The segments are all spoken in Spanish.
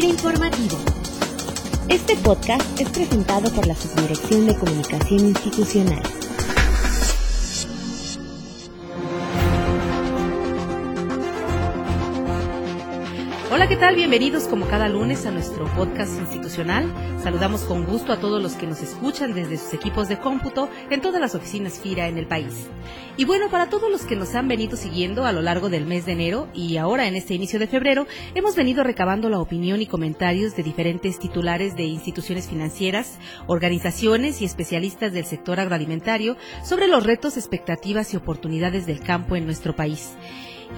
Informativo. Este podcast es presentado por la Subdirección de Comunicación Institucional. Hola, ¿qué tal? Bienvenidos como cada lunes a nuestro podcast institucional. Saludamos con gusto a todos los que nos escuchan desde sus equipos de cómputo en todas las oficinas FIRA en el país. Y bueno, para todos los que nos han venido siguiendo a lo largo del mes de enero y ahora en este inicio de febrero, hemos venido recabando la opinión y comentarios de diferentes titulares de instituciones financieras, organizaciones y especialistas del sector agroalimentario sobre los retos, expectativas y oportunidades del campo en nuestro país.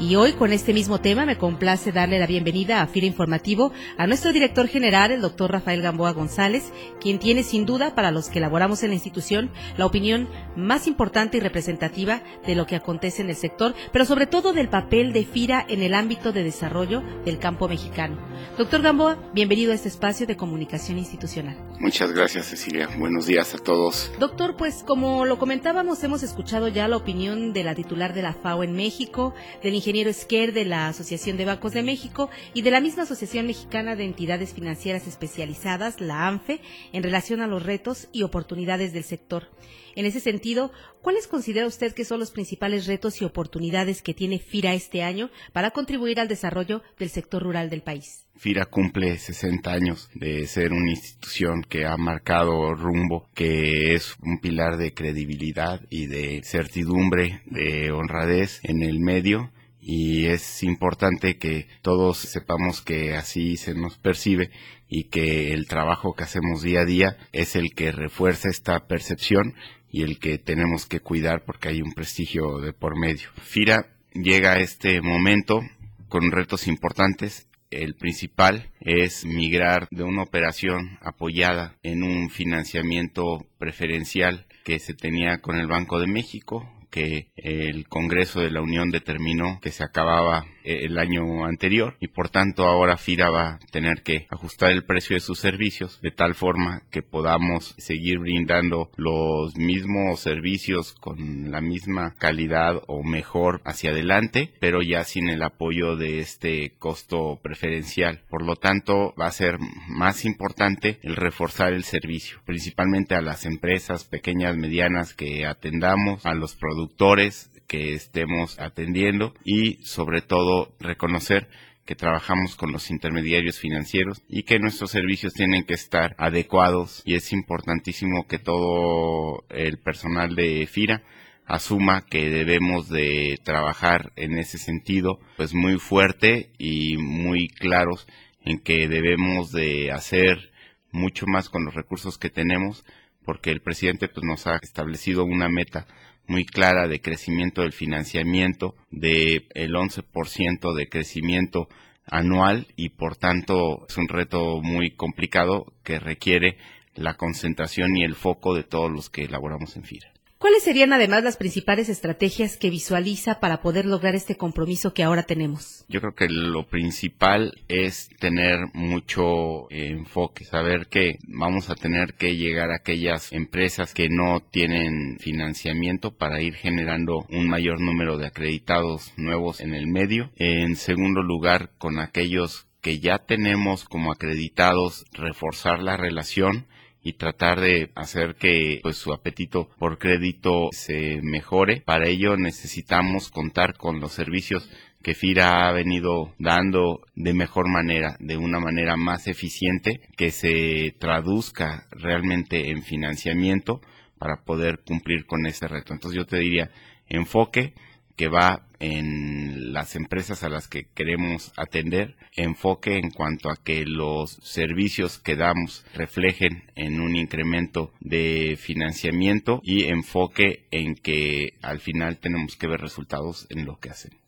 Y hoy con este mismo tema me complace darle la bienvenida a FIRA Informativo a nuestro director general, el doctor Rafael Gamboa González, quien tiene sin duda para los que elaboramos en la institución la opinión más importante y representativa de lo que acontece en el sector, pero sobre todo del papel de FIRA en el ámbito de desarrollo del campo mexicano. Doctor Gamboa, bienvenido a este espacio de comunicación institucional. Muchas gracias, Cecilia. Buenos días a todos. Doctor, pues como lo comentábamos, hemos escuchado ya la opinión de la titular de la FAO en México, del ingeniero Esquer de la Asociación de Bancos de México y de la misma Asociación Mexicana de Entidades Financieras Especializadas, la ANFE, en relación a los retos y oportunidades del sector. En ese sentido, ¿cuáles considera usted que son los principales retos y oportunidades que tiene FIRA este año para contribuir al desarrollo del sector rural del país? FIRA cumple 60 años de ser una institución que ha marcado rumbo, que es un pilar de credibilidad y de certidumbre, de honradez en el medio y es importante que todos sepamos que así se nos percibe y que el trabajo que hacemos día a día es el que refuerza esta percepción y el que tenemos que cuidar porque hay un prestigio de por medio. FIRA llega a este momento con retos importantes. El principal es migrar de una operación apoyada en un financiamiento preferencial que se tenía con el Banco de México, que el Congreso de la Unión determinó que se acababa el año anterior y por tanto ahora FIRA va a tener que ajustar el precio de sus servicios de tal forma que podamos seguir brindando los mismos servicios con la misma calidad o mejor hacia adelante, pero ya sin el apoyo de este costo preferencial. Por lo tanto, va a ser más importante el reforzar el servicio, principalmente a las empresas pequeñas, medianas que atendamos, a los productores que estemos atendiendo y sobre todo reconocer que trabajamos con los intermediarios financieros y que nuestros servicios tienen que estar adecuados y es importantísimo que todo el personal de FIRA asuma que debemos de trabajar en ese sentido pues muy fuerte y muy claros en que debemos de hacer mucho más con los recursos que tenemos porque el presidente pues nos ha establecido una meta muy clara de crecimiento del financiamiento, de el 11% de crecimiento anual y por tanto es un reto muy complicado que requiere la concentración y el foco de todos los que elaboramos en FIRA. ¿Cuáles serían además las principales estrategias que visualiza para poder lograr este compromiso que ahora tenemos? Yo creo que lo principal es tener mucho enfoque, saber que vamos a tener que llegar a aquellas empresas que no tienen financiamiento para ir generando un mayor número de acreditados nuevos en el medio. En segundo lugar, con aquellos que ya tenemos como acreditados, reforzar la relación y tratar de hacer que pues su apetito por crédito se mejore. Para ello necesitamos contar con los servicios que FIRA ha venido dando de mejor manera, de una manera más eficiente, que se traduzca realmente en financiamiento para poder cumplir con ese reto. Entonces yo te diría, enfoque, que va en las empresas a las que queremos atender, enfoque en cuanto a que los servicios que damos reflejen en un incremento de financiamiento y enfoque en que al final tenemos que ver resultados en lo que hacemos.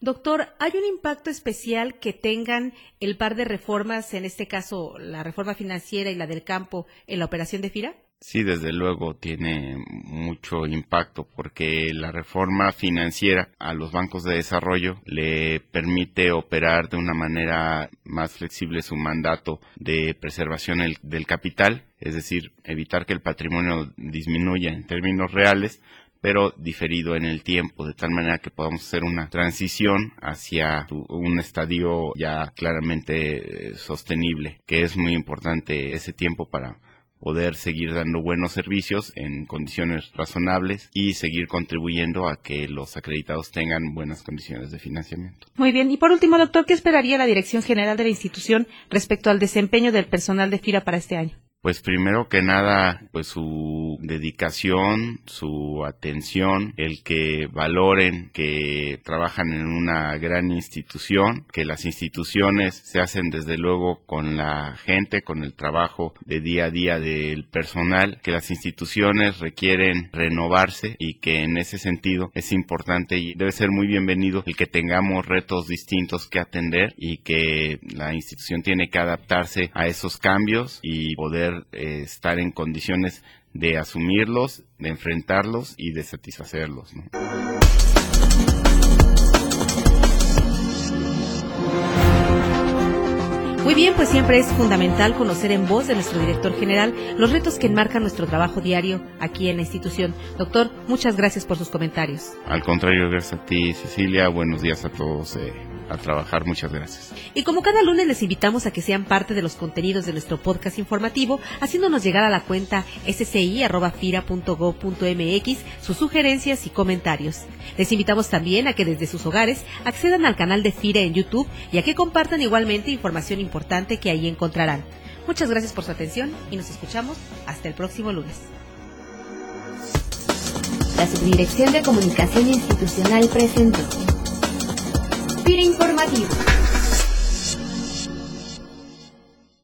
Doctor, ¿hay un impacto especial que tengan el par de reformas, en este caso la reforma financiera y la del campo, en la operación de FIRA? Sí, desde luego tiene mucho impacto porque la reforma financiera a los bancos de desarrollo le permite operar de una manera más flexible su mandato de preservación del capital, es decir, evitar que el patrimonio disminuya en términos reales, pero diferido en el tiempo, de tal manera que podamos hacer una transición hacia un estadio ya claramente eh, sostenible, que es muy importante ese tiempo para poder seguir dando buenos servicios en condiciones razonables y seguir contribuyendo a que los acreditados tengan buenas condiciones de financiamiento. Muy bien. Y por último, doctor, ¿qué esperaría la Dirección General de la institución respecto al desempeño del personal de FIRA para este año? Pues primero que nada, pues su dedicación, su atención, el que valoren que trabajan en una gran institución, que las instituciones se hacen desde luego con la gente, con el trabajo de día a día del personal, que las instituciones requieren renovarse y que en ese sentido es importante y debe ser muy bienvenido el que tengamos retos distintos que atender y que la institución tiene que adaptarse a esos cambios y poder eh, estar en condiciones de asumirlos, de enfrentarlos y de satisfacerlos. Muy bien, pues siempre es fundamental conocer en voz de nuestro director general los retos que enmarcan nuestro trabajo diario aquí en la institución. Doctor, muchas gracias por sus comentarios. Al contrario, gracias a ti, Cecilia. Buenos días a todos. Eh, a trabajar. Muchas gracias. Y como cada lunes les invitamos a que sean parte de los contenidos de nuestro podcast informativo, haciéndonos llegar a la cuenta sci.fira.gov.mx sus sugerencias y comentarios. Les invitamos también a que desde sus hogares accedan al canal de FIRA en YouTube y a que compartan igualmente información importante que ahí encontrarán. Muchas gracias por su atención y nos escuchamos hasta el próximo lunes. La Subdirección de Comunicación Institucional presentó. Informativo.